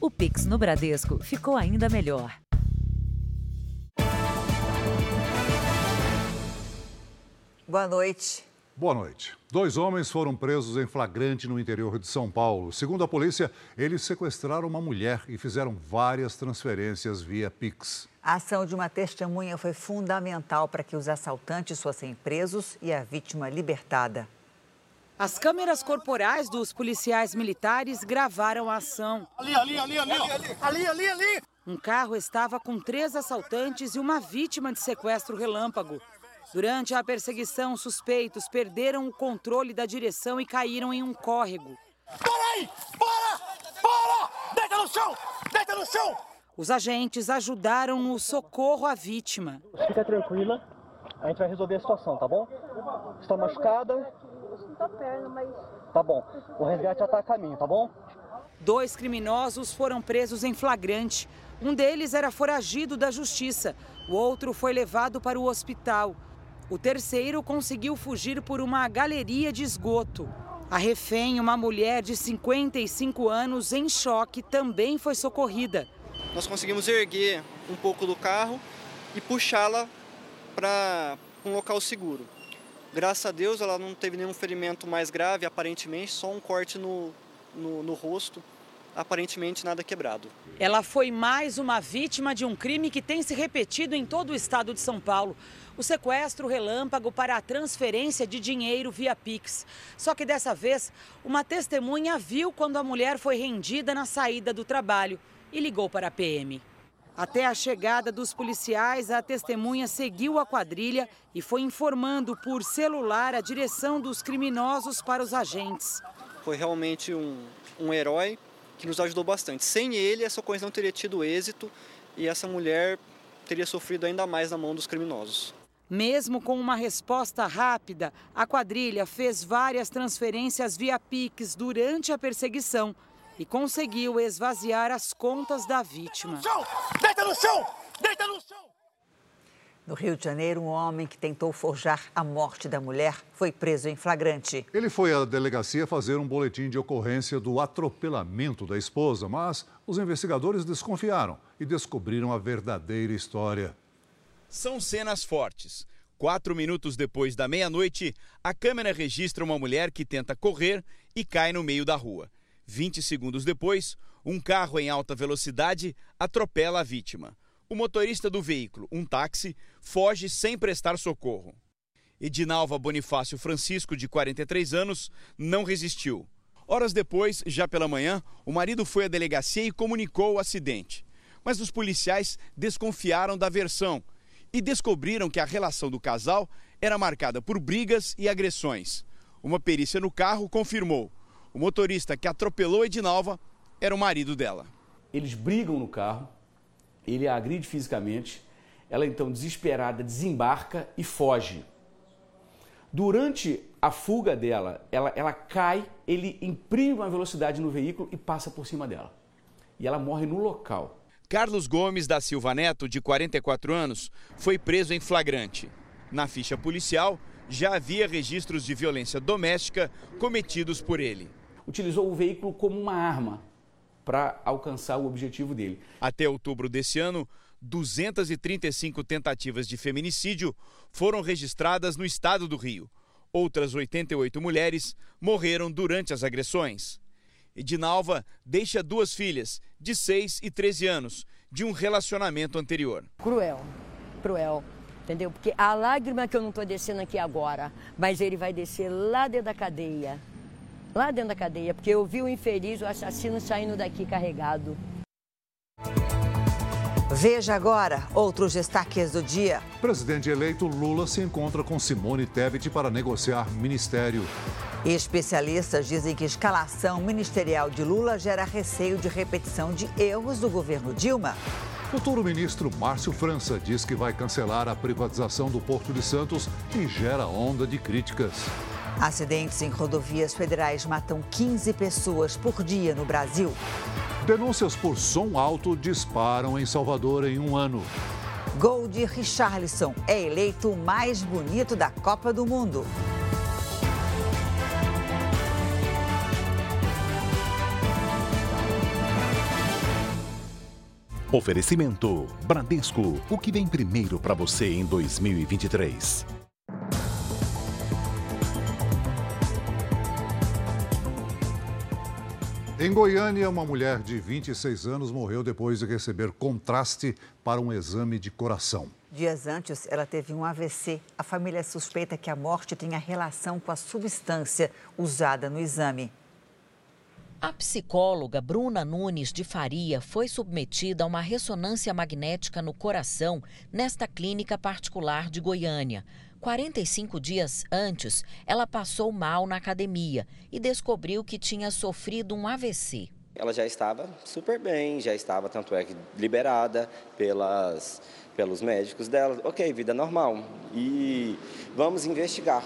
O Pix no Bradesco ficou ainda melhor. Boa noite. Boa noite. Dois homens foram presos em flagrante no interior de São Paulo. Segundo a polícia, eles sequestraram uma mulher e fizeram várias transferências via Pix. A ação de uma testemunha foi fundamental para que os assaltantes fossem presos e a vítima libertada. As câmeras corporais dos policiais militares gravaram a ação. Ali, ali, ali, ali, ali, ali, ali. Um carro estava com três assaltantes e uma vítima de sequestro relâmpago. Durante a perseguição, suspeitos perderam o controle da direção e caíram em um córrego. Para aí! Para! Para! Deita no chão! Deita no chão! Os agentes ajudaram no socorro à vítima. Fica tranquila, a gente vai resolver a situação, tá bom? Está machucada? Tô perna, mas. Tá bom. O resgate já está a caminho, tá bom? Dois criminosos foram presos em flagrante. Um deles era foragido da justiça. O outro foi levado para o hospital. O terceiro conseguiu fugir por uma galeria de esgoto. A refém, uma mulher de 55 anos, em choque, também foi socorrida. Nós conseguimos erguer um pouco do carro e puxá-la para um local seguro. Graças a Deus ela não teve nenhum ferimento mais grave, aparentemente, só um corte no, no, no rosto aparentemente nada quebrado. Ela foi mais uma vítima de um crime que tem se repetido em todo o estado de São Paulo. O sequestro relâmpago para a transferência de dinheiro via Pix. Só que dessa vez, uma testemunha viu quando a mulher foi rendida na saída do trabalho e ligou para a PM. Até a chegada dos policiais, a testemunha seguiu a quadrilha e foi informando por celular a direção dos criminosos para os agentes. Foi realmente um, um herói que nos ajudou bastante. Sem ele, essa coisa não teria tido êxito e essa mulher teria sofrido ainda mais na mão dos criminosos. Mesmo com uma resposta rápida, a quadrilha fez várias transferências via Pix durante a perseguição e conseguiu esvaziar as contas da vítima. Deita no chão! Deita no chão! No Rio de Janeiro, um homem que tentou forjar a morte da mulher foi preso em flagrante. Ele foi à delegacia fazer um boletim de ocorrência do atropelamento da esposa, mas os investigadores desconfiaram e descobriram a verdadeira história. São cenas fortes. Quatro minutos depois da meia-noite, a câmera registra uma mulher que tenta correr e cai no meio da rua. 20 segundos depois, um carro em alta velocidade atropela a vítima. O motorista do veículo, um táxi, foge sem prestar socorro. Edinalva Bonifácio Francisco, de 43 anos, não resistiu. Horas depois, já pela manhã, o marido foi à delegacia e comunicou o acidente. Mas os policiais desconfiaram da versão e descobriram que a relação do casal era marcada por brigas e agressões. Uma perícia no carro confirmou: o motorista que atropelou Edinalva era o marido dela. Eles brigam no carro, ele a agride fisicamente, ela então desesperada desembarca e foge. Durante a fuga dela, ela, ela cai, ele imprime uma velocidade no veículo e passa por cima dela. E ela morre no local. Carlos Gomes da Silva Neto, de 44 anos, foi preso em flagrante. Na ficha policial, já havia registros de violência doméstica cometidos por ele. Utilizou o veículo como uma arma para alcançar o objetivo dele. Até outubro desse ano, 235 tentativas de feminicídio foram registradas no estado do Rio. Outras 88 mulheres morreram durante as agressões. Edinalva deixa duas filhas, de 6 e 13 anos, de um relacionamento anterior. Cruel, cruel, entendeu? Porque a lágrima que eu não estou descendo aqui agora, mas ele vai descer lá dentro da cadeia. Lá dentro da cadeia, porque eu vi o infeliz, o assassino saindo daqui carregado. Veja agora outros destaques do dia. Presidente eleito Lula se encontra com Simone Tebet para negociar ministério. Especialistas dizem que escalação ministerial de Lula gera receio de repetição de erros do governo Dilma. Futuro ministro Márcio França diz que vai cancelar a privatização do Porto de Santos e gera onda de críticas. Acidentes em rodovias federais matam 15 pessoas por dia no Brasil. Denúncias por som alto disparam em Salvador em um ano. Gol de Richarlison é eleito o mais bonito da Copa do Mundo. Oferecimento Bradesco, o que vem primeiro para você em 2023. Em Goiânia, uma mulher de 26 anos morreu depois de receber contraste para um exame de coração. Dias antes, ela teve um AVC. A família suspeita que a morte tenha relação com a substância usada no exame. A psicóloga Bruna Nunes de Faria foi submetida a uma ressonância magnética no coração nesta clínica particular de Goiânia. 45 dias antes, ela passou mal na academia e descobriu que tinha sofrido um AVC. Ela já estava super bem, já estava, tanto é que liberada pelas, pelos médicos dela. Ok, vida normal. E vamos investigar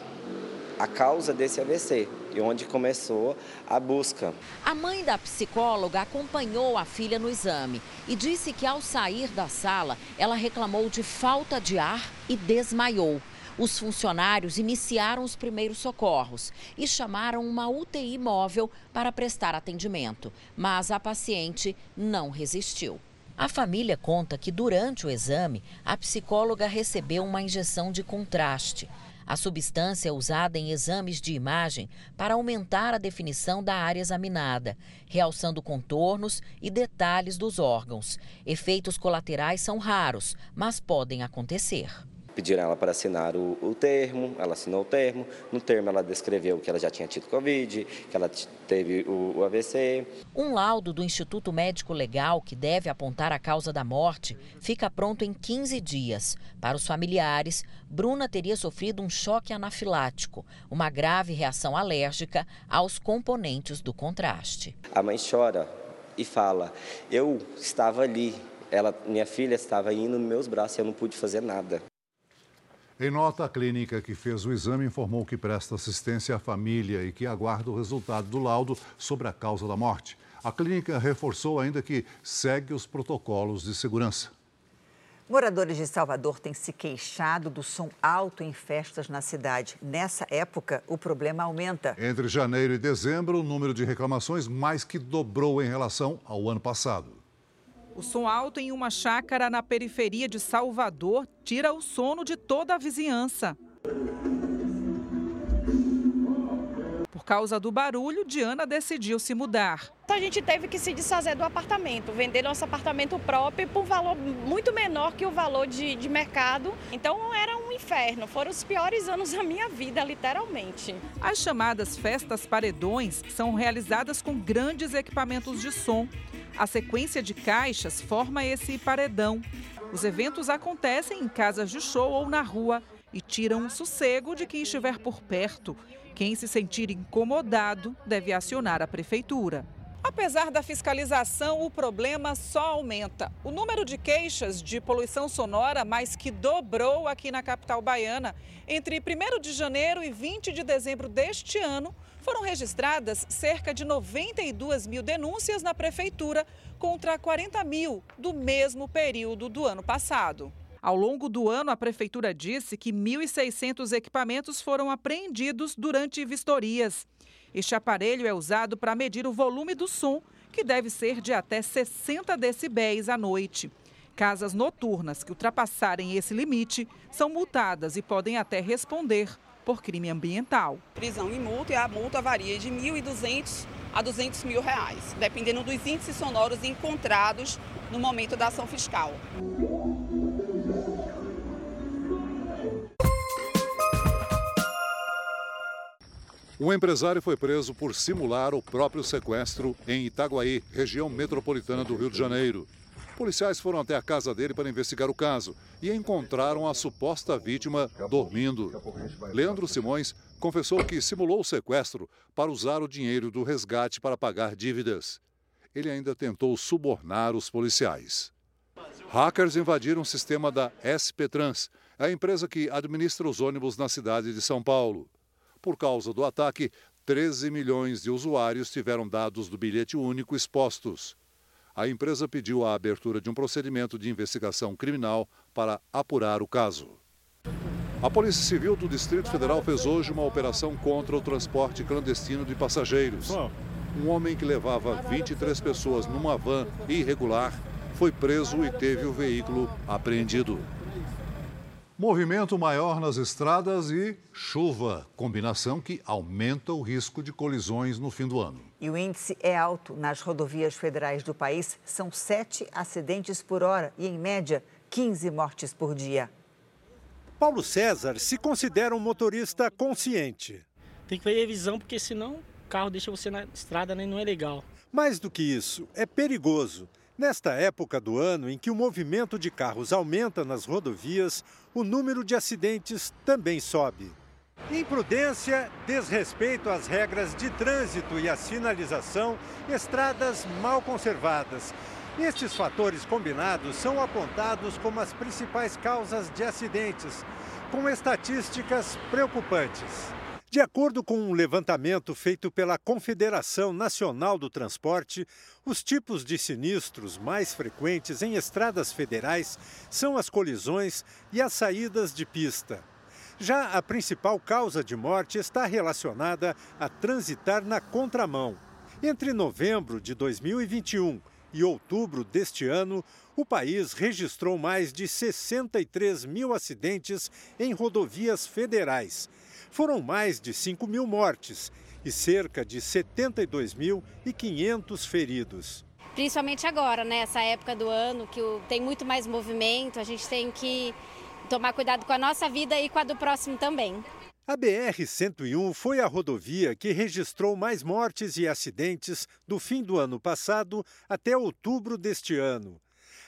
a causa desse AVC e onde começou a busca. A mãe da psicóloga acompanhou a filha no exame e disse que ao sair da sala, ela reclamou de falta de ar e desmaiou. Os funcionários iniciaram os primeiros socorros e chamaram uma UTI móvel para prestar atendimento, mas a paciente não resistiu. A família conta que durante o exame, a psicóloga recebeu uma injeção de contraste. A substância é usada em exames de imagem para aumentar a definição da área examinada, realçando contornos e detalhes dos órgãos. Efeitos colaterais são raros, mas podem acontecer. Pediram ela para assinar o, o, termo, ela assinou o termo. No termo, ela descreveu que ela já tinha tido Covid, que ela teve o, o AVC. Um laudo do Instituto Médico Legal, que deve apontar a causa da morte, fica pronto em 15 dias. Para os familiares, Bruna teria sofrido um choque anafilático, uma grave reação alérgica aos componentes do contraste. A mãe chora e fala: Eu estava ali, ela, minha filha estava indo nos meus braços e eu não pude fazer nada. Em nota, a clínica que fez o exame informou que presta assistência à família e que aguarda o resultado do laudo sobre a causa da morte. A clínica reforçou ainda que segue os protocolos de segurança. Moradores de Salvador têm se queixado do som alto em festas na cidade. Nessa época, o problema aumenta. Entre janeiro e dezembro, o número de reclamações mais que dobrou em relação ao ano passado. O som alto em uma chácara na periferia de Salvador tira o sono de toda a vizinhança. Por causa do barulho, Diana decidiu se mudar. Então a gente teve que se desfazer do apartamento, vender nosso apartamento próprio por valor muito menor que o valor de, de mercado. Então era um inferno, foram os piores anos da minha vida, literalmente. As chamadas festas paredões são realizadas com grandes equipamentos de som. A sequência de caixas forma esse paredão. Os eventos acontecem em casas de show ou na rua e tiram o sossego de quem estiver por perto. Quem se sentir incomodado deve acionar a prefeitura. Apesar da fiscalização, o problema só aumenta. O número de queixas de poluição sonora mais que dobrou aqui na capital baiana. Entre 1 de janeiro e 20 de dezembro deste ano, foram registradas cerca de 92 mil denúncias na prefeitura contra 40 mil do mesmo período do ano passado. Ao longo do ano, a prefeitura disse que 1.600 equipamentos foram apreendidos durante vistorias. Este aparelho é usado para medir o volume do som, que deve ser de até 60 decibéis à noite. Casas noturnas que ultrapassarem esse limite são multadas e podem até responder por crime ambiental. Prisão e multa, e a multa varia de 1.200 a 200 mil reais, dependendo dos índices sonoros encontrados no momento da ação fiscal. Um empresário foi preso por simular o próprio sequestro em Itaguaí, região metropolitana do Rio de Janeiro. Policiais foram até a casa dele para investigar o caso e encontraram a suposta vítima dormindo. Leandro Simões confessou que simulou o sequestro para usar o dinheiro do resgate para pagar dívidas. Ele ainda tentou subornar os policiais. Hackers invadiram o sistema da SP Trans, a empresa que administra os ônibus na cidade de São Paulo. Por causa do ataque, 13 milhões de usuários tiveram dados do bilhete único expostos a empresa pediu a abertura de um procedimento de investigação criminal para apurar o caso. A Polícia Civil do Distrito Federal fez hoje uma operação contra o transporte clandestino de passageiros. Um homem que levava 23 pessoas numa van irregular foi preso e teve o veículo apreendido. Movimento maior nas estradas e chuva, combinação que aumenta o risco de colisões no fim do ano. E o índice é alto. Nas rodovias federais do país, são sete acidentes por hora e, em média, 15 mortes por dia. Paulo César se considera um motorista consciente. Tem que ter revisão, porque senão o carro deixa você na estrada, né? não é legal. Mais do que isso, é perigoso. Nesta época do ano em que o movimento de carros aumenta nas rodovias, o número de acidentes também sobe. Imprudência, desrespeito às regras de trânsito e à sinalização, estradas mal conservadas. Estes fatores combinados são apontados como as principais causas de acidentes, com estatísticas preocupantes. De acordo com um levantamento feito pela Confederação Nacional do Transporte, os tipos de sinistros mais frequentes em estradas federais são as colisões e as saídas de pista. Já a principal causa de morte está relacionada a transitar na contramão. Entre novembro de 2021 e outubro deste ano, o país registrou mais de 63 mil acidentes em rodovias federais foram mais de 5 mil mortes e cerca de 72.500 feridos. Principalmente agora, nessa né? época do ano, que tem muito mais movimento, a gente tem que tomar cuidado com a nossa vida e com a do próximo também. A BR-101 foi a rodovia que registrou mais mortes e acidentes do fim do ano passado até outubro deste ano.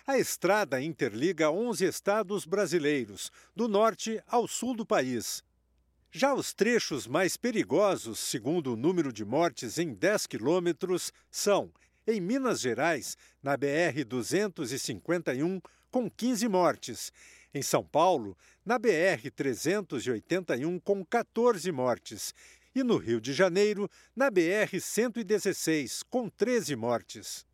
A estrada interliga 11 estados brasileiros, do norte ao sul do país. Já os trechos mais perigosos, segundo o número de mortes em 10 quilômetros, são em Minas Gerais, na BR-251, com 15 mortes. Em São Paulo, na BR-381, com 14 mortes. E no Rio de Janeiro, na BR-116, com 13 mortes.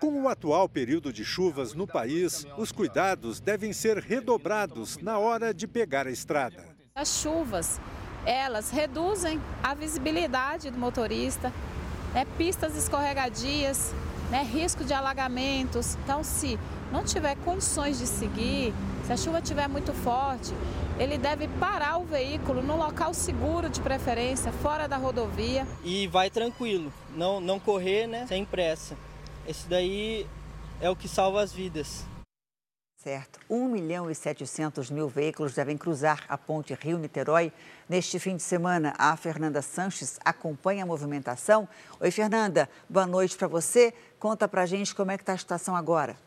Com o atual período de chuvas no país, os cuidados devem ser redobrados na hora de pegar a estrada. As chuvas elas reduzem a visibilidade do motorista, né, pistas escorregadias, né, risco de alagamentos. Então, se não tiver condições de seguir, se a chuva estiver muito forte, ele deve parar o veículo no local seguro de preferência, fora da rodovia. E vai tranquilo, não, não correr né, sem pressa. Esse daí é o que salva as vidas. Certo. 1 milhão e 700 mil veículos devem cruzar a ponte Rio-Niterói neste fim de semana. A Fernanda Sanches acompanha a movimentação. Oi, Fernanda. Boa noite para você. Conta para gente como é que está a situação agora.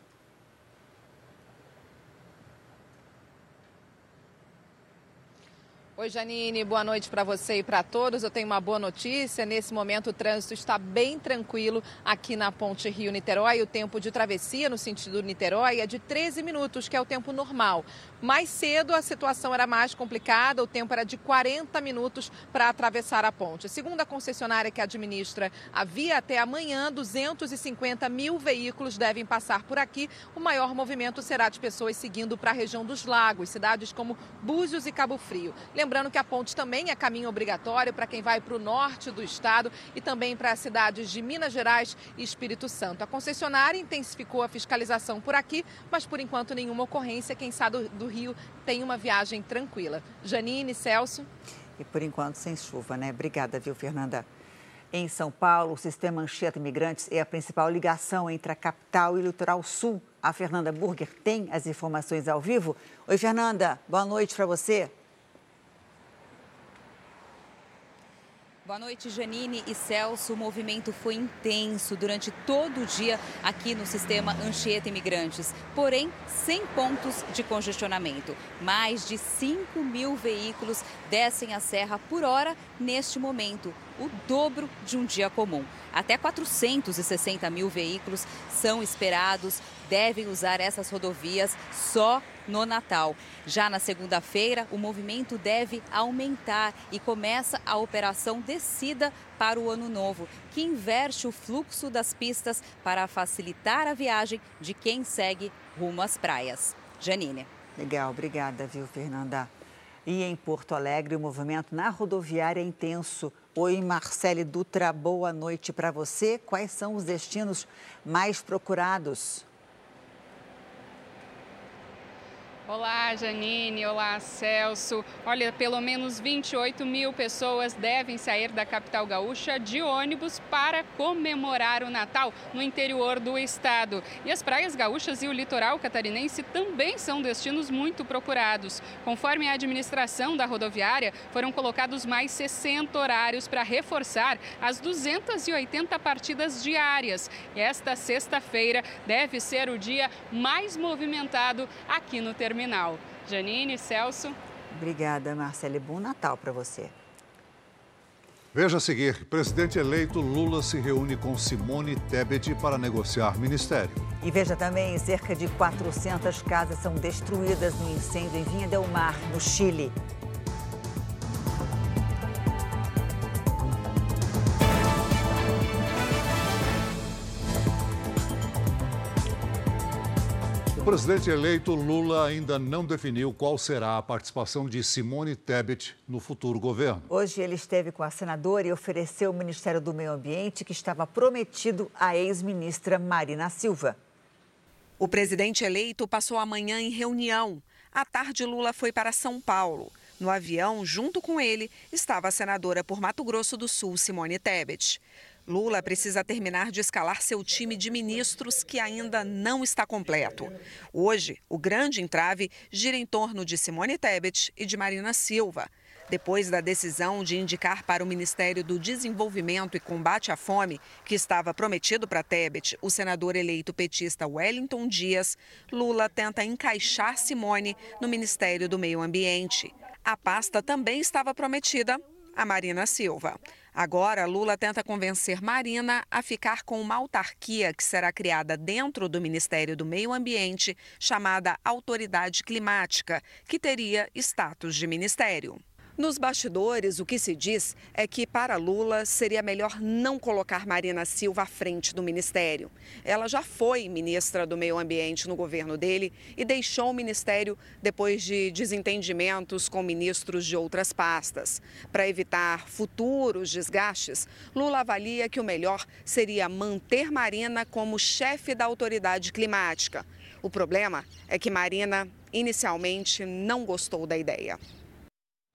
Oi, Janine, boa noite para você e para todos. Eu tenho uma boa notícia. Nesse momento, o trânsito está bem tranquilo aqui na Ponte Rio-Niterói. O tempo de travessia no sentido Niterói é de 13 minutos, que é o tempo normal. Mais cedo, a situação era mais complicada, o tempo era de 40 minutos para atravessar a ponte. Segundo a concessionária que administra a via, até amanhã, 250 mil veículos devem passar por aqui. O maior movimento será de pessoas seguindo para a região dos lagos, cidades como Búzios e Cabo Frio. Lembrando que a ponte também é caminho obrigatório para quem vai para o norte do estado e também para as cidades de Minas Gerais e Espírito Santo. A concessionária intensificou a fiscalização por aqui, mas por enquanto nenhuma ocorrência. Quem sabe do Rio tem uma viagem tranquila. Janine, Celso. E por enquanto sem chuva, né? Obrigada, viu, Fernanda? Em São Paulo, o sistema Anchieta Imigrantes é a principal ligação entre a capital e o litoral sul. A Fernanda Burger tem as informações ao vivo. Oi, Fernanda, boa noite para você. Boa noite, Janine e Celso. O movimento foi intenso durante todo o dia aqui no sistema Anchieta Imigrantes, porém sem pontos de congestionamento. Mais de 5 mil veículos descem a serra por hora neste momento, o dobro de um dia comum. Até 460 mil veículos são esperados, devem usar essas rodovias só no Natal. Já na segunda-feira, o movimento deve aumentar e começa a operação Descida para o Ano Novo, que inverte o fluxo das pistas para facilitar a viagem de quem segue rumo às praias. Janine. Legal, obrigada, viu, Fernanda? E em Porto Alegre, o movimento na rodoviária é intenso. Oi, Marcele Dutra, boa noite para você. Quais são os destinos mais procurados? Olá, Janine. Olá, Celso. Olha, pelo menos 28 mil pessoas devem sair da capital gaúcha de ônibus para comemorar o Natal no interior do estado. E as praias gaúchas e o litoral catarinense também são destinos muito procurados. Conforme a administração da rodoviária, foram colocados mais 60 horários para reforçar as 280 partidas diárias. E esta sexta-feira deve ser o dia mais movimentado aqui no terminal terminal. Janine, Celso. Obrigada, Marcele. Bom Natal para você. Veja a seguir: presidente eleito Lula se reúne com Simone Tebet para negociar ministério. E veja também: cerca de 400 casas são destruídas no incêndio em Vinha Del Mar, no Chile. O presidente eleito Lula ainda não definiu qual será a participação de Simone Tebet no futuro governo. Hoje ele esteve com a senadora e ofereceu o Ministério do Meio Ambiente que estava prometido à ex-ministra Marina Silva. O presidente eleito passou a manhã em reunião. À tarde, Lula foi para São Paulo. No avião, junto com ele, estava a senadora por Mato Grosso do Sul, Simone Tebet. Lula precisa terminar de escalar seu time de ministros que ainda não está completo. Hoje, o grande entrave gira em torno de Simone Tebet e de Marina Silva. Depois da decisão de indicar para o Ministério do Desenvolvimento e Combate à Fome, que estava prometido para Tebet, o senador eleito petista Wellington Dias, Lula tenta encaixar Simone no Ministério do Meio Ambiente. A pasta também estava prometida a Marina Silva. Agora, Lula tenta convencer Marina a ficar com uma autarquia que será criada dentro do Ministério do Meio Ambiente, chamada Autoridade Climática, que teria status de ministério. Nos bastidores, o que se diz é que, para Lula, seria melhor não colocar Marina Silva à frente do ministério. Ela já foi ministra do Meio Ambiente no governo dele e deixou o ministério depois de desentendimentos com ministros de outras pastas. Para evitar futuros desgastes, Lula avalia que o melhor seria manter Marina como chefe da autoridade climática. O problema é que Marina inicialmente não gostou da ideia.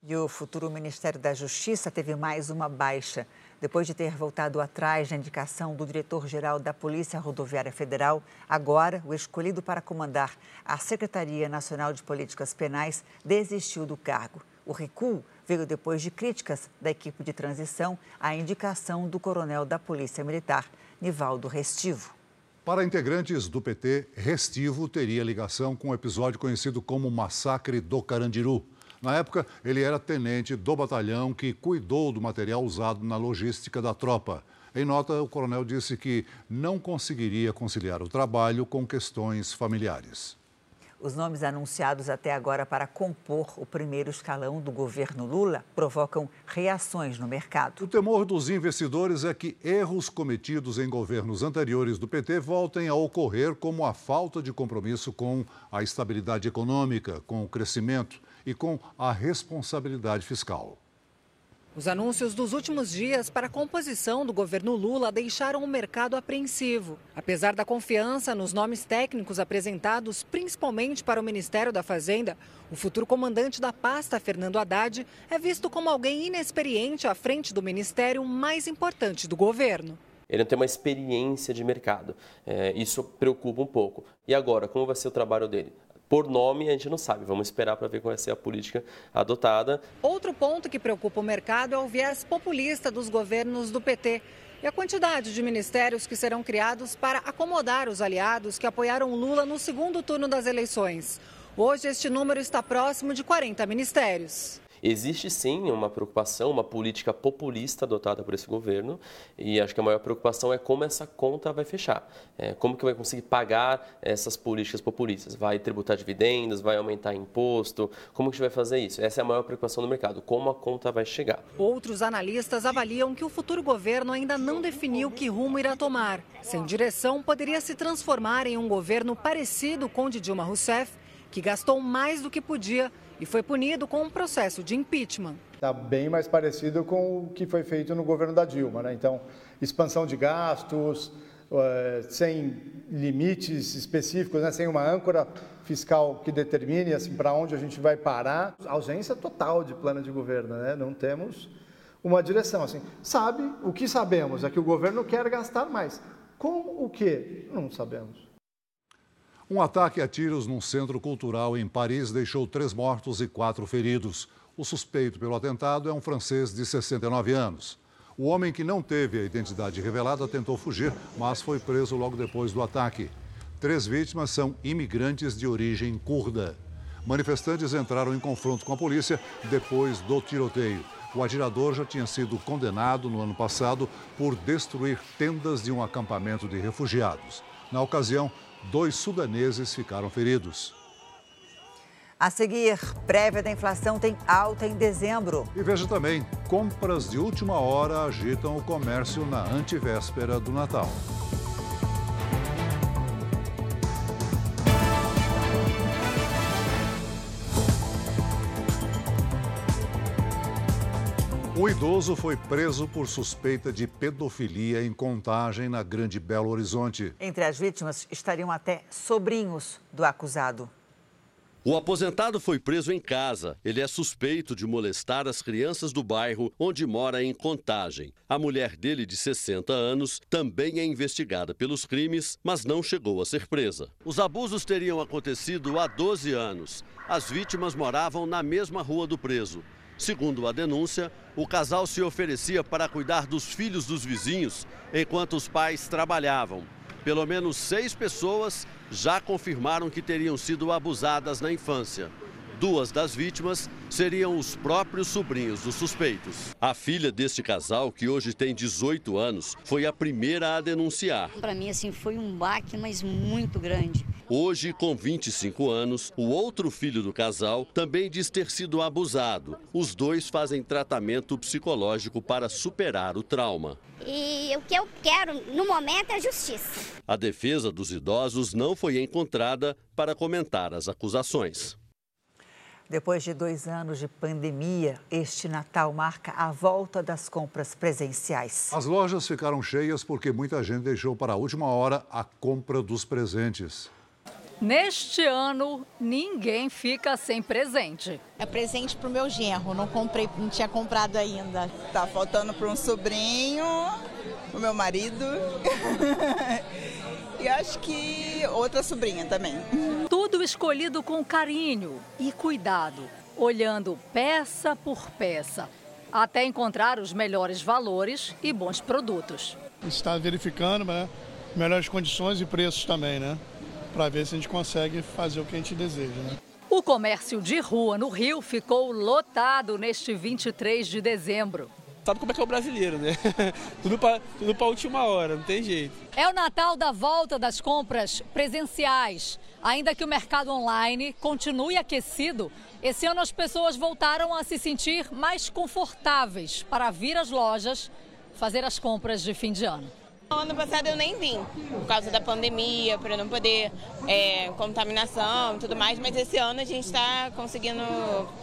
E o futuro Ministério da Justiça teve mais uma baixa. Depois de ter voltado atrás da indicação do diretor-geral da Polícia Rodoviária Federal, agora o escolhido para comandar a Secretaria Nacional de Políticas Penais desistiu do cargo. O recuo veio depois de críticas da equipe de transição à indicação do coronel da Polícia Militar, Nivaldo Restivo. Para integrantes do PT, Restivo teria ligação com o um episódio conhecido como Massacre do Carandiru. Na época, ele era tenente do batalhão que cuidou do material usado na logística da tropa. Em nota, o coronel disse que não conseguiria conciliar o trabalho com questões familiares. Os nomes anunciados até agora para compor o primeiro escalão do governo Lula provocam reações no mercado. O temor dos investidores é que erros cometidos em governos anteriores do PT voltem a ocorrer, como a falta de compromisso com a estabilidade econômica, com o crescimento e com a responsabilidade fiscal. Os anúncios dos últimos dias para a composição do governo Lula deixaram o mercado apreensivo. Apesar da confiança nos nomes técnicos apresentados, principalmente para o Ministério da Fazenda, o futuro comandante da pasta, Fernando Haddad, é visto como alguém inexperiente à frente do ministério mais importante do governo. Ele não tem uma experiência de mercado. É, isso preocupa um pouco. E agora, como vai ser o trabalho dele? Por nome, a gente não sabe. Vamos esperar para ver qual vai ser a política adotada. Outro ponto que preocupa o mercado é o viés populista dos governos do PT e a quantidade de ministérios que serão criados para acomodar os aliados que apoiaram Lula no segundo turno das eleições. Hoje, este número está próximo de 40 ministérios. Existe sim uma preocupação, uma política populista adotada por esse governo e acho que a maior preocupação é como essa conta vai fechar, é, como que vai conseguir pagar essas políticas populistas, vai tributar dividendos, vai aumentar imposto, como que vai fazer isso? Essa é a maior preocupação do mercado, como a conta vai chegar. Outros analistas avaliam que o futuro governo ainda não definiu que rumo irá tomar. Sem direção, poderia se transformar em um governo parecido com o de Dilma Rousseff, que gastou mais do que podia e foi punido com um processo de impeachment. Está bem mais parecido com o que foi feito no governo da Dilma. Né? Então, expansão de gastos, uh, sem limites específicos, né, sem uma âncora fiscal que determine assim, para onde a gente vai parar. Ausência total de plano de governo, né? não temos uma direção. Assim, sabe, o que sabemos é que o governo quer gastar mais. Com o que? Não sabemos. Um ataque a tiros num centro cultural em Paris deixou três mortos e quatro feridos. O suspeito pelo atentado é um francês de 69 anos. O homem que não teve a identidade revelada tentou fugir, mas foi preso logo depois do ataque. Três vítimas são imigrantes de origem curda. Manifestantes entraram em confronto com a polícia depois do tiroteio. O atirador já tinha sido condenado no ano passado por destruir tendas de um acampamento de refugiados. Na ocasião, dois sudaneses ficaram feridos. A seguir, prévia da inflação tem alta em dezembro. E veja também, compras de última hora agitam o comércio na antivéspera do Natal. O idoso foi preso por suspeita de pedofilia em contagem na Grande Belo Horizonte. Entre as vítimas estariam até sobrinhos do acusado. O aposentado foi preso em casa. Ele é suspeito de molestar as crianças do bairro onde mora em Contagem. A mulher dele, de 60 anos, também é investigada pelos crimes, mas não chegou a ser presa. Os abusos teriam acontecido há 12 anos. As vítimas moravam na mesma rua do preso. Segundo a denúncia, o casal se oferecia para cuidar dos filhos dos vizinhos enquanto os pais trabalhavam. Pelo menos seis pessoas já confirmaram que teriam sido abusadas na infância. Duas das vítimas seriam os próprios sobrinhos dos suspeitos. A filha deste casal, que hoje tem 18 anos, foi a primeira a denunciar. Para mim, assim, foi um baque, mas muito grande. Hoje, com 25 anos, o outro filho do casal também diz ter sido abusado. Os dois fazem tratamento psicológico para superar o trauma. E o que eu quero no momento é justiça. A defesa dos idosos não foi encontrada para comentar as acusações. Depois de dois anos de pandemia, este Natal marca a volta das compras presenciais. As lojas ficaram cheias porque muita gente deixou para a última hora a compra dos presentes. Neste ano, ninguém fica sem presente. É presente para o meu genro, não comprei, não tinha comprado ainda. Tá faltando para um sobrinho, o meu marido. e acho que outra sobrinha também. Tudo escolhido com carinho e cuidado, olhando peça por peça, até encontrar os melhores valores e bons produtos. Está verificando, né? Melhores condições e preços também, né? Para ver se a gente consegue fazer o que a gente deseja, né? O comércio de rua no Rio ficou lotado neste 23 de dezembro sabe como é que é o brasileiro, né? tudo para tudo pra última hora, não tem jeito. É o Natal da volta das compras presenciais. Ainda que o mercado online continue aquecido, esse ano as pessoas voltaram a se sentir mais confortáveis para vir às lojas fazer as compras de fim de ano. Ano passado eu nem vim, por causa da pandemia, para não poder é, contaminação e tudo mais, mas esse ano a gente está conseguindo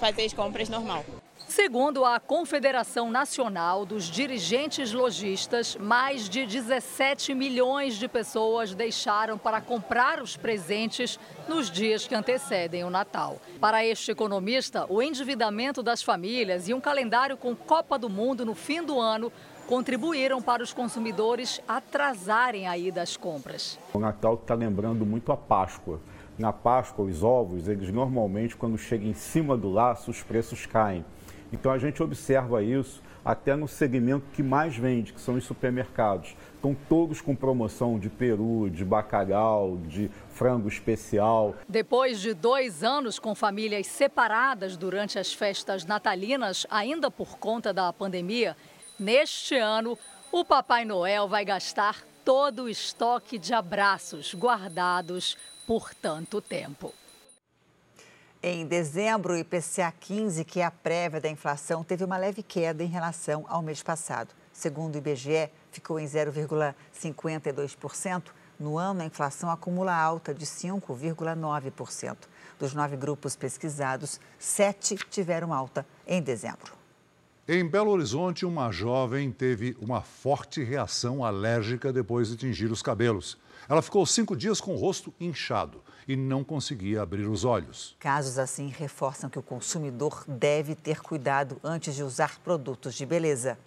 fazer as compras normal. Segundo a Confederação Nacional dos Dirigentes Logistas, mais de 17 milhões de pessoas deixaram para comprar os presentes nos dias que antecedem o Natal. Para este economista, o endividamento das famílias e um calendário com Copa do Mundo no fim do ano contribuíram para os consumidores atrasarem a ida às compras. O Natal está lembrando muito a Páscoa. Na Páscoa, os ovos, eles normalmente, quando chegam em cima do laço, os preços caem. Então a gente observa isso até no segmento que mais vende, que são os supermercados. Estão todos com promoção de peru, de bacalhau, de frango especial. Depois de dois anos com famílias separadas durante as festas natalinas, ainda por conta da pandemia, neste ano o Papai Noel vai gastar todo o estoque de abraços guardados por tanto tempo. Em dezembro, o IPCA 15, que é a prévia da inflação, teve uma leve queda em relação ao mês passado. Segundo o IBGE, ficou em 0,52%. No ano, a inflação acumula alta de 5,9%. Dos nove grupos pesquisados, sete tiveram alta em dezembro. Em Belo Horizonte, uma jovem teve uma forte reação alérgica depois de tingir os cabelos. Ela ficou cinco dias com o rosto inchado e não conseguia abrir os olhos. Casos assim reforçam que o consumidor deve ter cuidado antes de usar produtos de beleza.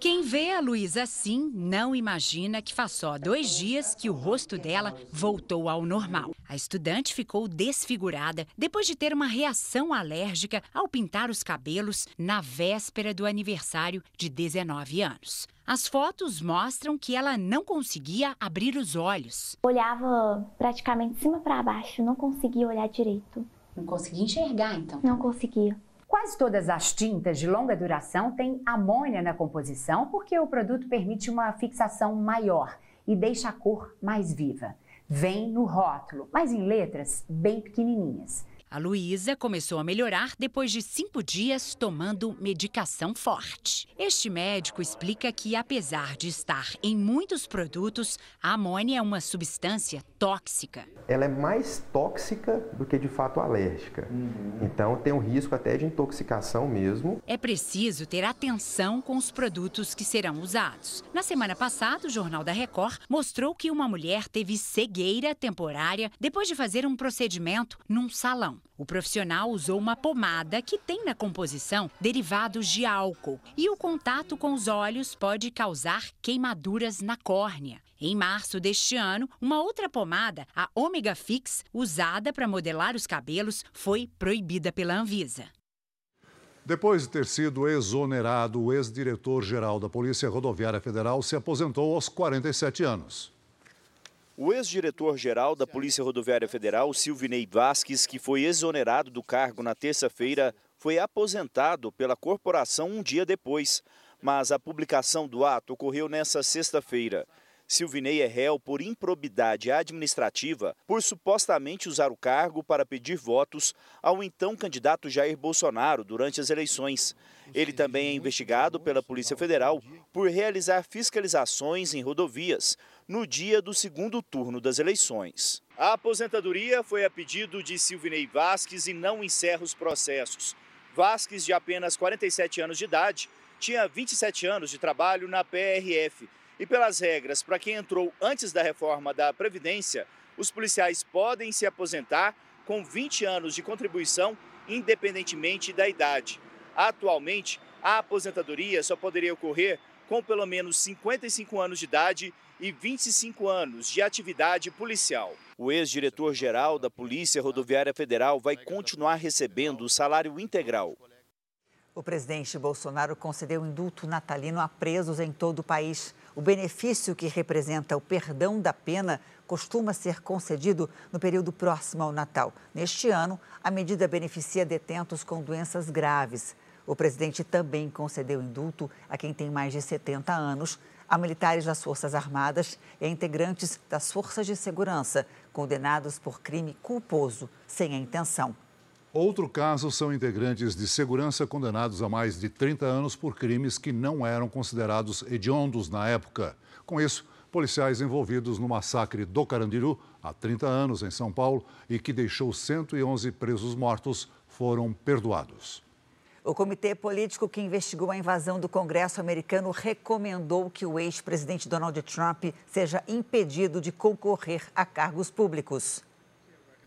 Quem vê a Luísa assim não imagina que faz só dois dias que o rosto dela voltou ao normal. A estudante ficou desfigurada depois de ter uma reação alérgica ao pintar os cabelos na véspera do aniversário de 19 anos. As fotos mostram que ela não conseguia abrir os olhos. Olhava praticamente de cima para baixo, não conseguia olhar direito. Não conseguia enxergar, então? Não conseguia. Quase todas as tintas de longa duração têm amônia na composição porque o produto permite uma fixação maior e deixa a cor mais viva. Vem no rótulo, mas em letras bem pequenininhas. A Luísa começou a melhorar depois de cinco dias tomando medicação forte. Este médico explica que, apesar de estar em muitos produtos, a amônia é uma substância tóxica. Ela é mais tóxica do que de fato alérgica. Uhum. Então tem um risco até de intoxicação mesmo. É preciso ter atenção com os produtos que serão usados. Na semana passada, o Jornal da Record mostrou que uma mulher teve cegueira temporária depois de fazer um procedimento num salão. O profissional usou uma pomada que tem na composição derivados de álcool e o contato com os olhos pode causar queimaduras na córnea. Em março deste ano, uma outra pomada, a Omega Fix, usada para modelar os cabelos, foi proibida pela Anvisa. Depois de ter sido exonerado, o ex-diretor-geral da Polícia Rodoviária Federal se aposentou aos 47 anos. O ex-diretor-geral da Polícia Rodoviária Federal, Silvinei Vasques, que foi exonerado do cargo na terça-feira, foi aposentado pela corporação um dia depois. Mas a publicação do ato ocorreu nesta sexta-feira. Silvinei é réu por improbidade administrativa por supostamente usar o cargo para pedir votos ao então candidato Jair Bolsonaro durante as eleições. Ele também é investigado pela Polícia Federal por realizar fiscalizações em rodovias no dia do segundo turno das eleições. A aposentadoria foi a pedido de Silvinei Vasques e não encerra os processos. Vasques, de apenas 47 anos de idade, tinha 27 anos de trabalho na PRF e pelas regras, para quem entrou antes da reforma da Previdência, os policiais podem se aposentar com 20 anos de contribuição, independentemente da idade. Atualmente, a aposentadoria só poderia ocorrer com pelo menos 55 anos de idade e 25 anos de atividade policial. O ex-diretor-geral da Polícia Rodoviária Federal vai continuar recebendo o salário integral. O presidente Bolsonaro concedeu indulto natalino a presos em todo o país. O benefício que representa o perdão da pena costuma ser concedido no período próximo ao Natal. Neste ano, a medida beneficia detentos com doenças graves. O presidente também concedeu indulto a quem tem mais de 70 anos, a militares das Forças Armadas e a integrantes das Forças de Segurança, condenados por crime culposo, sem a intenção. Outro caso são integrantes de segurança condenados a mais de 30 anos por crimes que não eram considerados hediondos na época. Com isso, policiais envolvidos no massacre do Carandiru, há 30 anos em São Paulo, e que deixou 111 presos mortos, foram perdoados. O comitê político que investigou a invasão do Congresso americano recomendou que o ex-presidente Donald Trump seja impedido de concorrer a cargos públicos.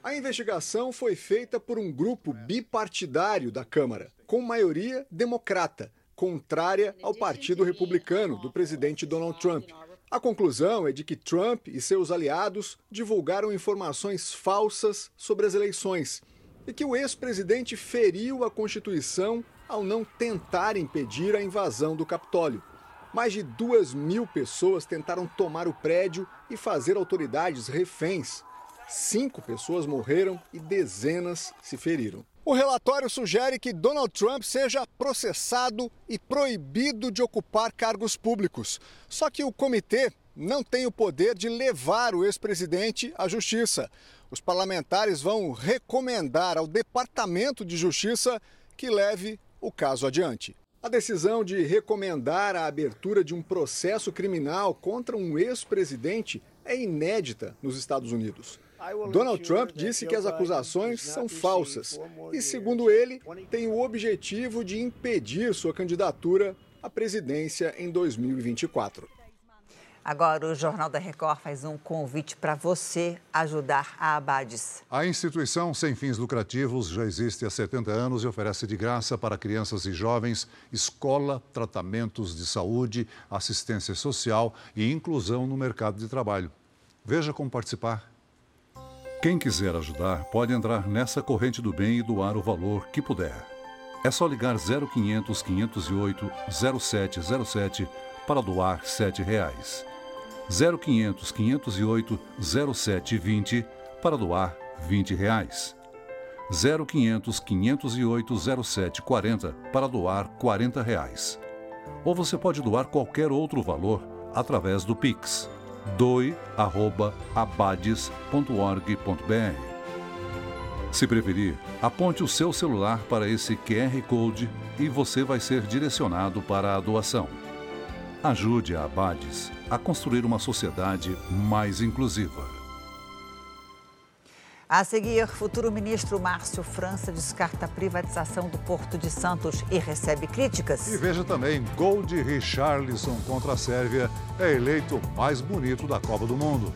A investigação foi feita por um grupo bipartidário da Câmara, com maioria democrata, contrária ao Partido Republicano do presidente Donald Trump. A conclusão é de que Trump e seus aliados divulgaram informações falsas sobre as eleições e que o ex-presidente feriu a Constituição ao não tentar impedir a invasão do Capitólio. Mais de duas mil pessoas tentaram tomar o prédio e fazer autoridades reféns. Cinco pessoas morreram e dezenas se feriram. O relatório sugere que Donald Trump seja processado e proibido de ocupar cargos públicos. Só que o comitê não tem o poder de levar o ex-presidente à justiça. Os parlamentares vão recomendar ao Departamento de Justiça que leve o caso adiante. A decisão de recomendar a abertura de um processo criminal contra um ex-presidente é inédita nos Estados Unidos. Donald Trump disse que as acusações são falsas e, segundo ele, tem o objetivo de impedir sua candidatura à presidência em 2024. Agora, o Jornal da Record faz um convite para você ajudar a Abades. A instituição sem fins lucrativos já existe há 70 anos e oferece de graça para crianças e jovens escola, tratamentos de saúde, assistência social e inclusão no mercado de trabalho. Veja como participar. Quem quiser ajudar pode entrar nessa corrente do bem e doar o valor que puder. É só ligar 0500 508 0707 para doar 7 reais. 0500 508 0720 para doar 20 reais. 0500 508 0740 para doar 40 reais. Ou você pode doar qualquer outro valor através do Pix doe@abades.org.br. Se preferir, aponte o seu celular para esse QR Code e você vai ser direcionado para a doação. Ajude a Abades a construir uma sociedade mais inclusiva. A seguir, futuro ministro Márcio França descarta a privatização do Porto de Santos e recebe críticas. E veja também, gol de Richarlison contra a Sérvia é eleito mais bonito da Copa do Mundo.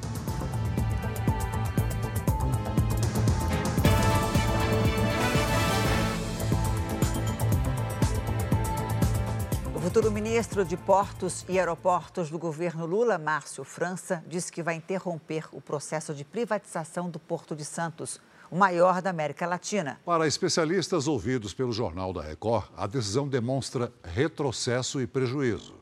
Futuro ministro de Portos e Aeroportos do governo Lula, Márcio França, disse que vai interromper o processo de privatização do Porto de Santos, o maior da América Latina. Para especialistas ouvidos pelo Jornal da Record, a decisão demonstra retrocesso e prejuízo.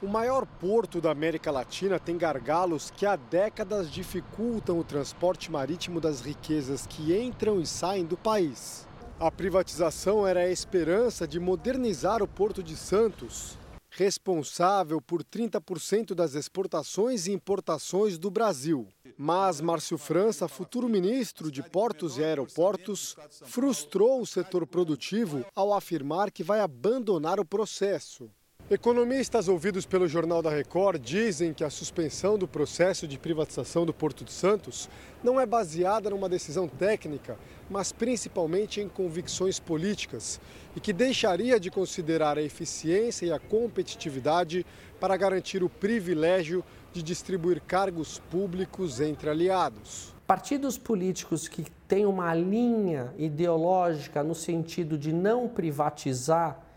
O maior porto da América Latina tem gargalos que há décadas dificultam o transporte marítimo das riquezas que entram e saem do país. A privatização era a esperança de modernizar o Porto de Santos, responsável por 30% das exportações e importações do Brasil. Mas Márcio França, futuro ministro de Portos e Aeroportos, frustrou o setor produtivo ao afirmar que vai abandonar o processo. Economistas ouvidos pelo Jornal da Record dizem que a suspensão do processo de privatização do Porto de Santos não é baseada numa decisão técnica, mas principalmente em convicções políticas e que deixaria de considerar a eficiência e a competitividade para garantir o privilégio de distribuir cargos públicos entre aliados. Partidos políticos que têm uma linha ideológica no sentido de não privatizar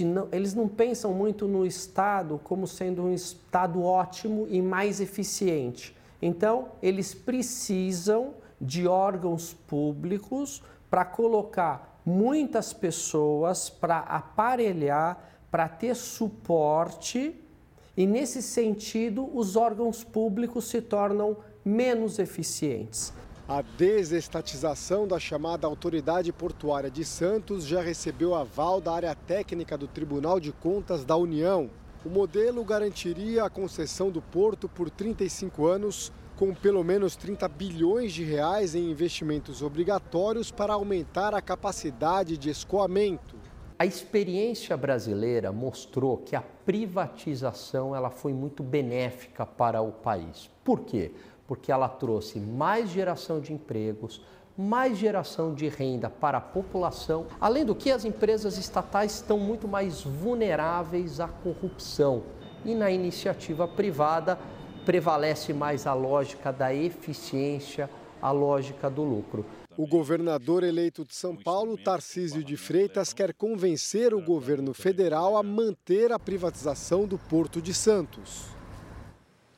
não, eles não pensam muito no Estado como sendo um Estado ótimo e mais eficiente. Então, eles precisam de órgãos públicos para colocar muitas pessoas para aparelhar, para ter suporte, e nesse sentido, os órgãos públicos se tornam menos eficientes. A desestatização da chamada Autoridade Portuária de Santos já recebeu aval da área técnica do Tribunal de Contas da União. O modelo garantiria a concessão do porto por 35 anos, com pelo menos 30 bilhões de reais em investimentos obrigatórios para aumentar a capacidade de escoamento. A experiência brasileira mostrou que a privatização ela foi muito benéfica para o país. Por quê? Porque ela trouxe mais geração de empregos, mais geração de renda para a população. Além do que, as empresas estatais estão muito mais vulneráveis à corrupção e na iniciativa privada prevalece mais a lógica da eficiência, a lógica do lucro. O governador eleito de São Paulo, Tarcísio de Freitas, quer convencer o governo federal a manter a privatização do Porto de Santos.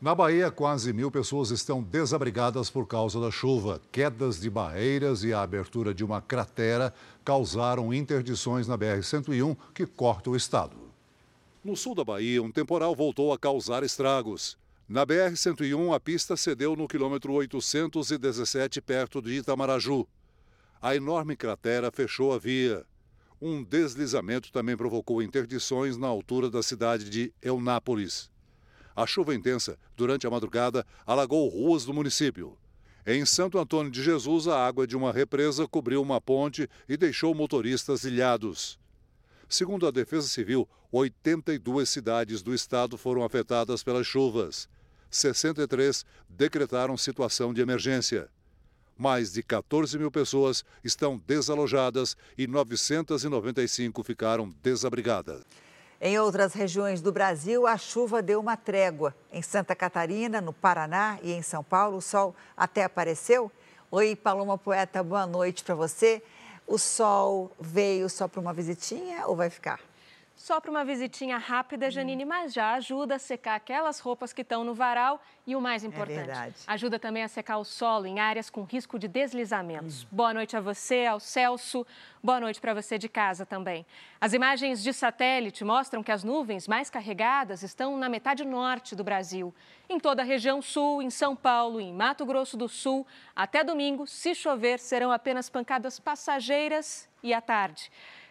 Na Bahia, quase mil pessoas estão desabrigadas por causa da chuva. Quedas de barreiras e a abertura de uma cratera causaram interdições na BR-101, que corta o estado. No sul da Bahia, um temporal voltou a causar estragos. Na BR-101, a pista cedeu no quilômetro 817, perto de Itamaraju. A enorme cratera fechou a via. Um deslizamento também provocou interdições na altura da cidade de Eunápolis. A chuva intensa, durante a madrugada, alagou ruas do município. Em Santo Antônio de Jesus, a água de uma represa cobriu uma ponte e deixou motoristas ilhados. Segundo a Defesa Civil, 82 cidades do estado foram afetadas pelas chuvas. 63 decretaram situação de emergência. Mais de 14 mil pessoas estão desalojadas e 995 ficaram desabrigadas. Em outras regiões do Brasil, a chuva deu uma trégua. Em Santa Catarina, no Paraná e em São Paulo, o sol até apareceu. Oi, Paloma Poeta, boa noite para você. O sol veio só para uma visitinha ou vai ficar? Só para uma visitinha rápida, Janine, mas já ajuda a secar aquelas roupas que estão no varal e o mais importante, é ajuda também a secar o solo em áreas com risco de deslizamentos. Hum. Boa noite a você, ao Celso. Boa noite para você de casa também. As imagens de satélite mostram que as nuvens mais carregadas estão na metade norte do Brasil. Em toda a região sul, em São Paulo, em Mato Grosso do Sul, até domingo, se chover, serão apenas pancadas passageiras e à tarde.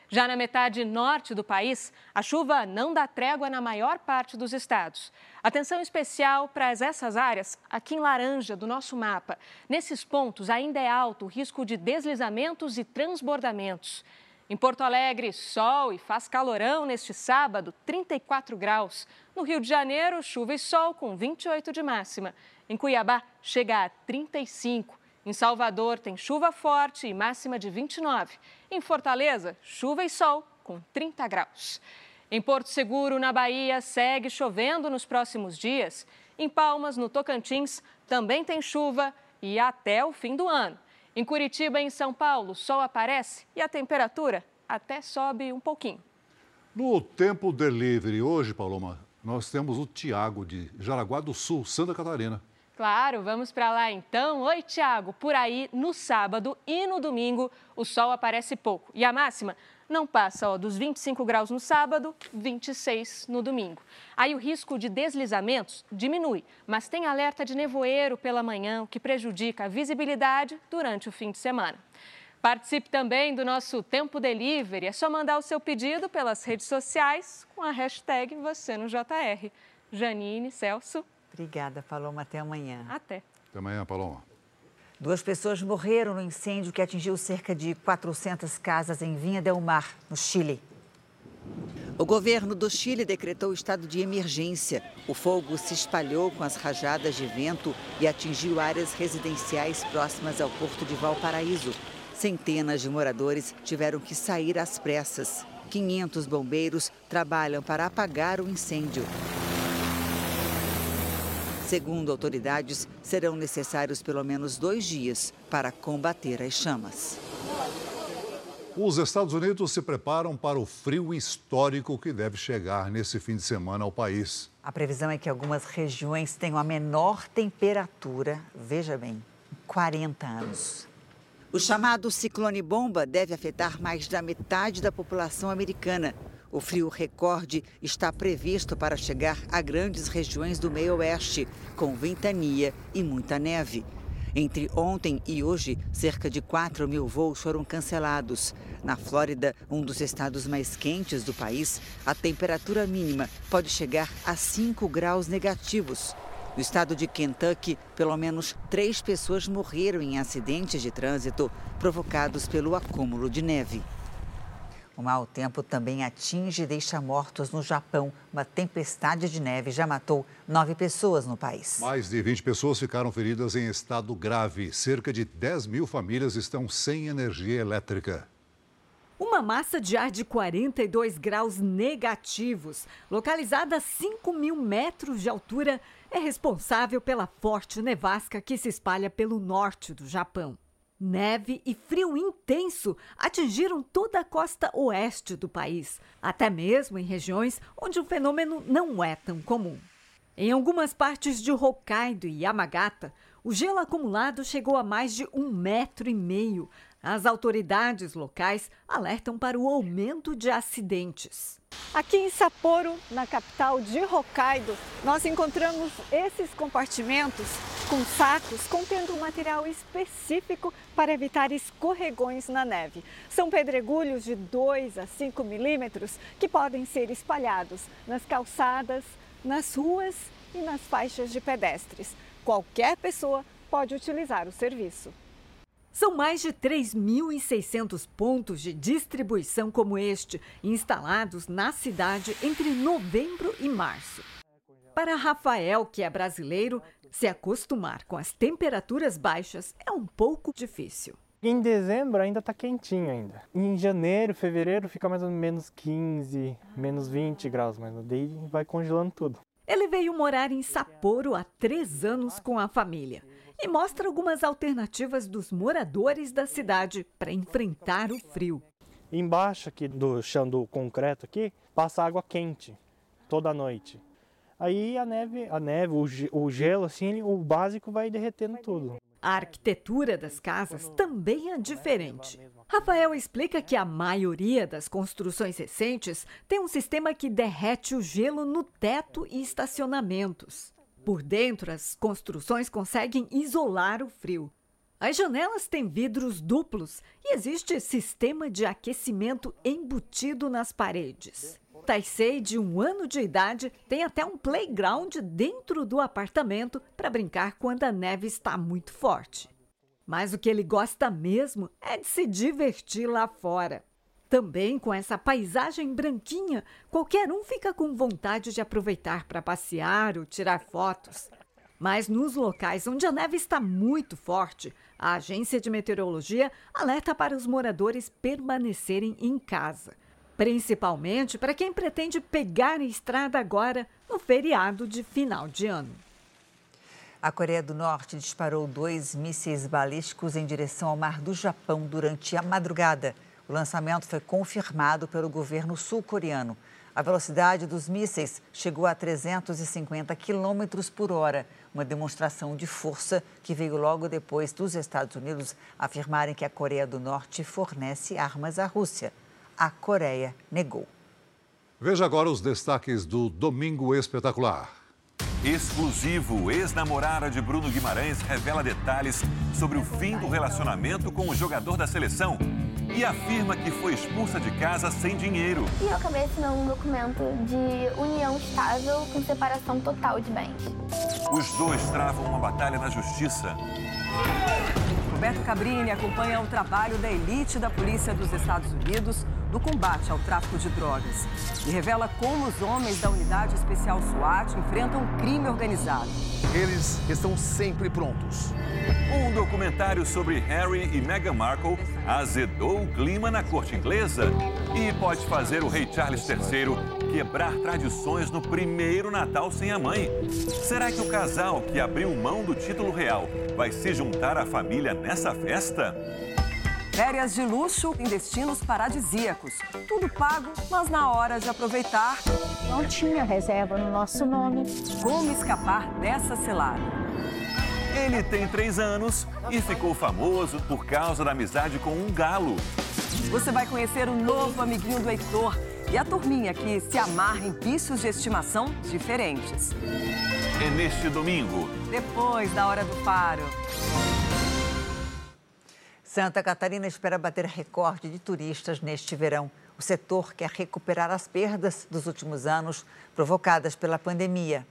Já na metade norte do país, a chuva não dá trégua na maior parte dos estados. Atenção especial para essas áreas aqui em laranja do nosso mapa. Nesses pontos ainda é alto o risco de deslizamentos e transbordamentos. Em Porto Alegre, sol e faz calorão neste sábado, 34 graus. No Rio de Janeiro, chuva e sol com 28 de máxima. Em Cuiabá, chega a 35. Em Salvador, tem chuva forte e máxima de 29. Em Fortaleza, chuva e sol com 30 graus. Em Porto Seguro, na Bahia, segue chovendo nos próximos dias. Em Palmas, no Tocantins, também tem chuva e até o fim do ano. Em Curitiba e em São Paulo, sol aparece e a temperatura até sobe um pouquinho. No Tempo Delivery, hoje, Paloma, nós temos o Tiago de Jaraguá do Sul, Santa Catarina. Claro, vamos para lá então. Oi, Tiago. Por aí, no sábado e no domingo, o sol aparece pouco. E a máxima não passa ó, dos 25 graus no sábado, 26 no domingo. Aí o risco de deslizamentos diminui, mas tem alerta de nevoeiro pela manhã, o que prejudica a visibilidade durante o fim de semana. Participe também do nosso Tempo Delivery. É só mandar o seu pedido pelas redes sociais com a hashtag Você no JR. Janine, Celso. Obrigada, Paloma. Até amanhã. Até. Até amanhã, Paloma. Duas pessoas morreram no incêndio que atingiu cerca de 400 casas em Vinha del Mar, no Chile. O governo do Chile decretou estado de emergência. O fogo se espalhou com as rajadas de vento e atingiu áreas residenciais próximas ao porto de Valparaíso. Centenas de moradores tiveram que sair às pressas. 500 bombeiros trabalham para apagar o incêndio. Segundo autoridades, serão necessários pelo menos dois dias para combater as chamas. Os Estados Unidos se preparam para o frio histórico que deve chegar nesse fim de semana ao país. A previsão é que algumas regiões tenham a menor temperatura, veja bem, 40 anos. O chamado ciclone bomba deve afetar mais da metade da população americana. O frio recorde está previsto para chegar a grandes regiões do meio-oeste, com ventania e muita neve. Entre ontem e hoje, cerca de 4 mil voos foram cancelados. Na Flórida, um dos estados mais quentes do país, a temperatura mínima pode chegar a 5 graus negativos. No estado de Kentucky, pelo menos três pessoas morreram em acidentes de trânsito provocados pelo acúmulo de neve. O mau tempo também atinge e deixa mortos no Japão. Uma tempestade de neve já matou nove pessoas no país. Mais de 20 pessoas ficaram feridas em estado grave. Cerca de 10 mil famílias estão sem energia elétrica. Uma massa de ar de 42 graus negativos, localizada a 5 mil metros de altura, é responsável pela forte nevasca que se espalha pelo norte do Japão. Neve e frio intenso atingiram toda a costa oeste do país, até mesmo em regiões onde o fenômeno não é tão comum. Em algumas partes de Hokkaido e Yamagata, o gelo acumulado chegou a mais de um metro e meio, as autoridades locais alertam para o aumento de acidentes. Aqui em Sapporo, na capital de Hokkaido, nós encontramos esses compartimentos com sacos contendo material específico para evitar escorregões na neve. São pedregulhos de 2 a 5 milímetros que podem ser espalhados nas calçadas, nas ruas e nas faixas de pedestres. Qualquer pessoa pode utilizar o serviço. São mais de 3.600 pontos de distribuição como este instalados na cidade entre novembro e março. Para Rafael, que é brasileiro, se acostumar com as temperaturas baixas é um pouco difícil. Em dezembro ainda está quentinho ainda. Em janeiro, fevereiro fica mais ou menos 15, menos 20 graus, mas daí vai congelando tudo. Ele veio morar em Sapporo há três anos com a família e mostra algumas alternativas dos moradores da cidade para enfrentar o frio. Embaixo aqui do chão do concreto aqui passa água quente toda noite. Aí a neve, a neve, o, gelo assim, o básico vai derretendo tudo. A arquitetura das casas também é diferente. Rafael explica que a maioria das construções recentes tem um sistema que derrete o gelo no teto e estacionamentos. Por dentro, as construções conseguem isolar o frio. As janelas têm vidros duplos e existe sistema de aquecimento embutido nas paredes. Taisei, de um ano de idade, tem até um playground dentro do apartamento para brincar quando a neve está muito forte. Mas o que ele gosta mesmo é de se divertir lá fora. Também com essa paisagem branquinha, qualquer um fica com vontade de aproveitar para passear ou tirar fotos. Mas nos locais onde a neve está muito forte, a agência de meteorologia alerta para os moradores permanecerem em casa principalmente para quem pretende pegar a estrada agora no feriado de final de ano. A Coreia do Norte disparou dois mísseis balísticos em direção ao mar do Japão durante a madrugada. O lançamento foi confirmado pelo governo sul-coreano. A velocidade dos mísseis chegou a 350 quilômetros por hora, uma demonstração de força que veio logo depois dos Estados Unidos afirmarem que a Coreia do Norte fornece armas à Rússia a Coreia negou. Veja agora os destaques do Domingo Espetacular. Exclusivo, ex-namorada de Bruno Guimarães revela detalhes sobre o fim do relacionamento com o jogador da seleção e afirma que foi expulsa de casa sem dinheiro. E eu acabei assinando um documento de união estável com separação total de bens. Os dois travam uma batalha na justiça. Roberto Cabrini acompanha o trabalho da elite da Polícia dos Estados Unidos do combate ao tráfico de drogas e revela como os homens da Unidade Especial SWAT enfrentam crime organizado. Eles estão sempre prontos. Um documentário sobre Harry e Meghan Markle azedou o clima na corte inglesa e pode fazer o rei Charles III quebrar tradições no primeiro Natal sem a mãe. Será que o casal que abriu mão do título real vai se juntar à família nessa festa? Férias de luxo em destinos paradisíacos. Tudo pago, mas na hora de aproveitar. Não tinha reserva no nosso nome. Como escapar dessa selada? Ele tem três anos e ficou famoso por causa da amizade com um galo. Você vai conhecer o novo amiguinho do Heitor e a turminha que se amarra em bichos de estimação diferentes. É neste domingo. Depois da Hora do Faro. Santa Catarina espera bater recorde de turistas neste verão. O setor quer recuperar as perdas dos últimos anos provocadas pela pandemia.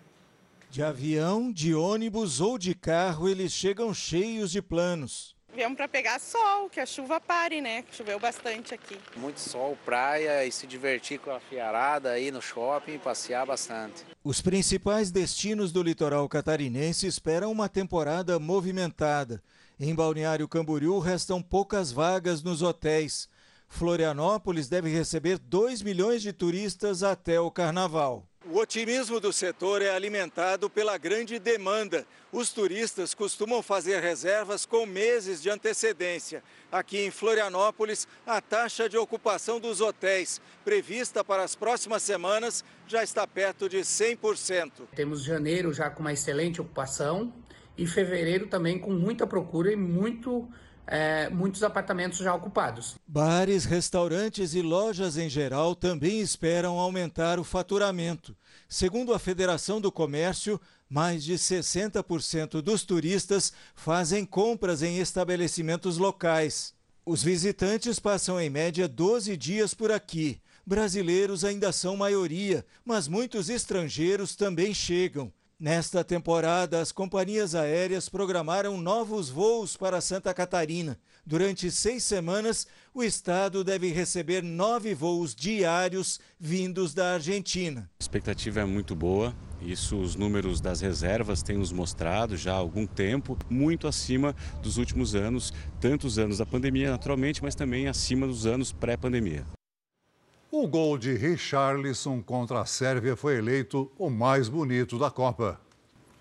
De avião, de ônibus ou de carro, eles chegam cheios de planos. Viemos para pegar sol, que a chuva pare, né? Choveu bastante aqui. Muito sol, praia e se divertir com a fiarada aí no shopping, passear bastante. Os principais destinos do litoral catarinense esperam uma temporada movimentada. Em Balneário Camboriú restam poucas vagas nos hotéis. Florianópolis deve receber 2 milhões de turistas até o carnaval. O otimismo do setor é alimentado pela grande demanda. Os turistas costumam fazer reservas com meses de antecedência. Aqui em Florianópolis, a taxa de ocupação dos hotéis, prevista para as próximas semanas, já está perto de 100%. Temos janeiro já com uma excelente ocupação, e fevereiro também com muita procura e muito é, muitos apartamentos já ocupados. Bares, restaurantes e lojas em geral também esperam aumentar o faturamento. Segundo a Federação do Comércio, mais de 60% dos turistas fazem compras em estabelecimentos locais. Os visitantes passam em média 12 dias por aqui. Brasileiros ainda são maioria, mas muitos estrangeiros também chegam. Nesta temporada, as companhias aéreas programaram novos voos para Santa Catarina. Durante seis semanas, o estado deve receber nove voos diários vindos da Argentina. A expectativa é muito boa Isso os números das reservas têm nos mostrado já há algum tempo, muito acima dos últimos anos, tanto os anos da pandemia, naturalmente, mas também acima dos anos pré-pandemia. O gol de Richarlison contra a Sérvia foi eleito o mais bonito da Copa.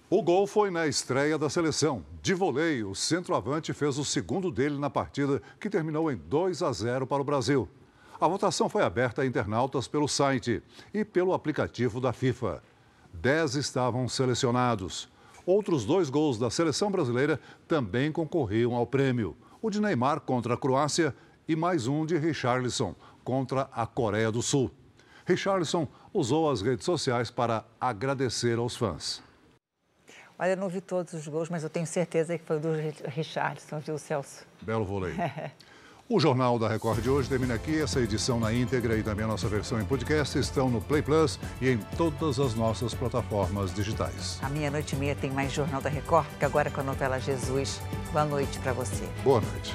O gol foi na estreia da seleção. De voleio, o centroavante fez o segundo dele na partida, que terminou em 2 a 0 para o Brasil. A votação foi aberta a internautas pelo site e pelo aplicativo da FIFA. Dez estavam selecionados. Outros dois gols da seleção brasileira também concorriam ao prêmio: o de Neymar contra a Croácia e mais um de Richarlison contra a Coreia do Sul. Richarlison usou as redes sociais para agradecer aos fãs. Olha, eu não vi todos os gols, mas eu tenho certeza que foi do Richarlison, viu, Celso? Belo vôlei. O Jornal da Record de hoje termina aqui. Essa edição na íntegra e também a nossa versão em podcast estão no Play Plus e em todas as nossas plataformas digitais. À meia-noite e meia tem mais Jornal da Record, que agora com a novela Jesus. Boa noite para você. Boa noite.